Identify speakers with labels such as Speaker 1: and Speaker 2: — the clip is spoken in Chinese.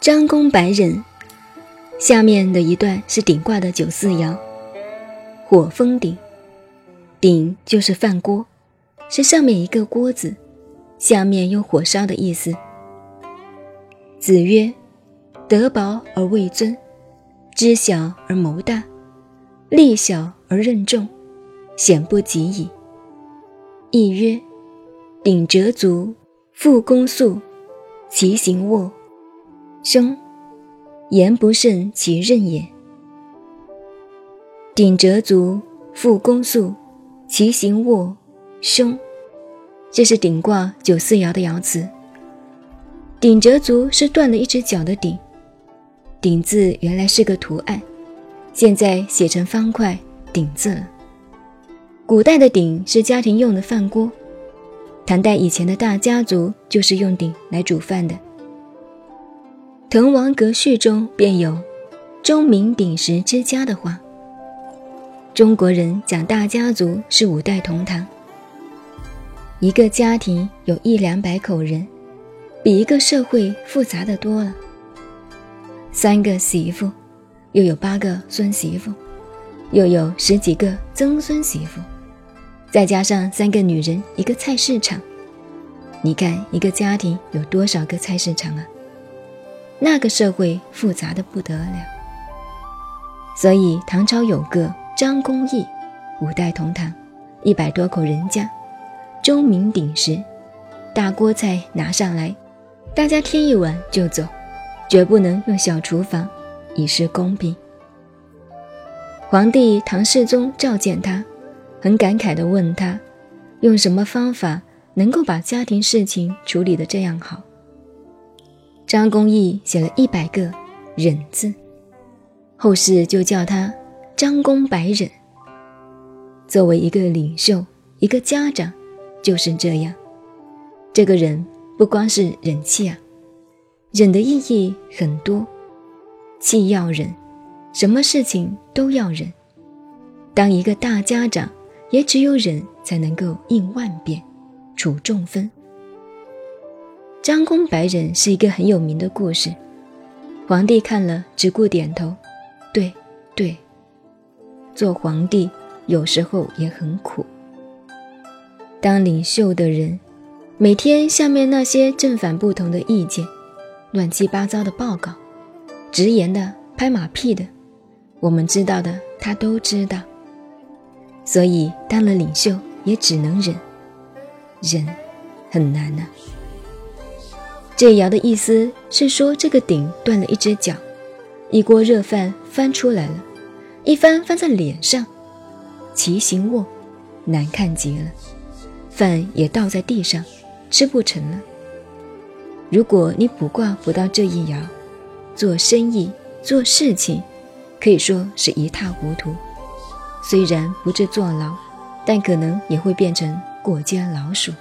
Speaker 1: 张公白忍，下面的一段是顶卦的九四爻，火风鼎，鼎就是饭锅，是上面一个锅子，下面用火烧的意思。子曰：“德薄而位尊，知小而谋大，力小而任重，险不及矣。”亦曰：“鼎折足，复弓速，其行卧。”兄，言不胜其任也。鼎折足，复弓速，其行卧。凶，这是鼎卦九四爻的爻辞。鼎折足是断了一只脚的鼎。鼎字原来是个图案，现在写成方块鼎字了。古代的鼎是家庭用的饭锅，唐代以前的大家族就是用鼎来煮饭的。《滕王阁序》中便有“钟鸣鼎食之家”的话。中国人讲大家族是五代同堂，一个家庭有一两百口人，比一个社会复杂的多了。三个媳妇，又有八个孙媳妇，又有十几个曾孙媳妇，再加上三个女人一个菜市场，你看一个家庭有多少个菜市场啊？那个社会复杂的不得了，所以唐朝有个张公义，五代同堂，一百多口人家，钟鸣鼎食，大锅菜拿上来，大家添一碗就走，绝不能用小厨房，以示公平。皇帝唐世宗召见他，很感慨地问他，用什么方法能够把家庭事情处理得这样好？张公义写了一百个“忍”字，后世就叫他张公白忍。作为一个领袖，一个家长，就是这样。这个人不光是忍气啊，忍的意义很多，既要忍，什么事情都要忍。当一个大家长，也只有忍才能够应万变，处众分。张公白忍是一个很有名的故事，皇帝看了只顾点头，对对。做皇帝有时候也很苦，当领袖的人，每天下面那些正反不同的意见，乱七八糟的报告，直言的、拍马屁的，我们知道的他都知道，所以当了领袖也只能忍，忍很难呢。这爻的意思是说，这个鼎断了一只脚，一锅热饭翻出来了，一翻翻在脸上，其形卧，难看极了，饭也倒在地上，吃不成了。如果你卜卦卜到这一爻，做生意做事情，可以说是一塌糊涂，虽然不至坐牢，但可能也会变成过街老鼠。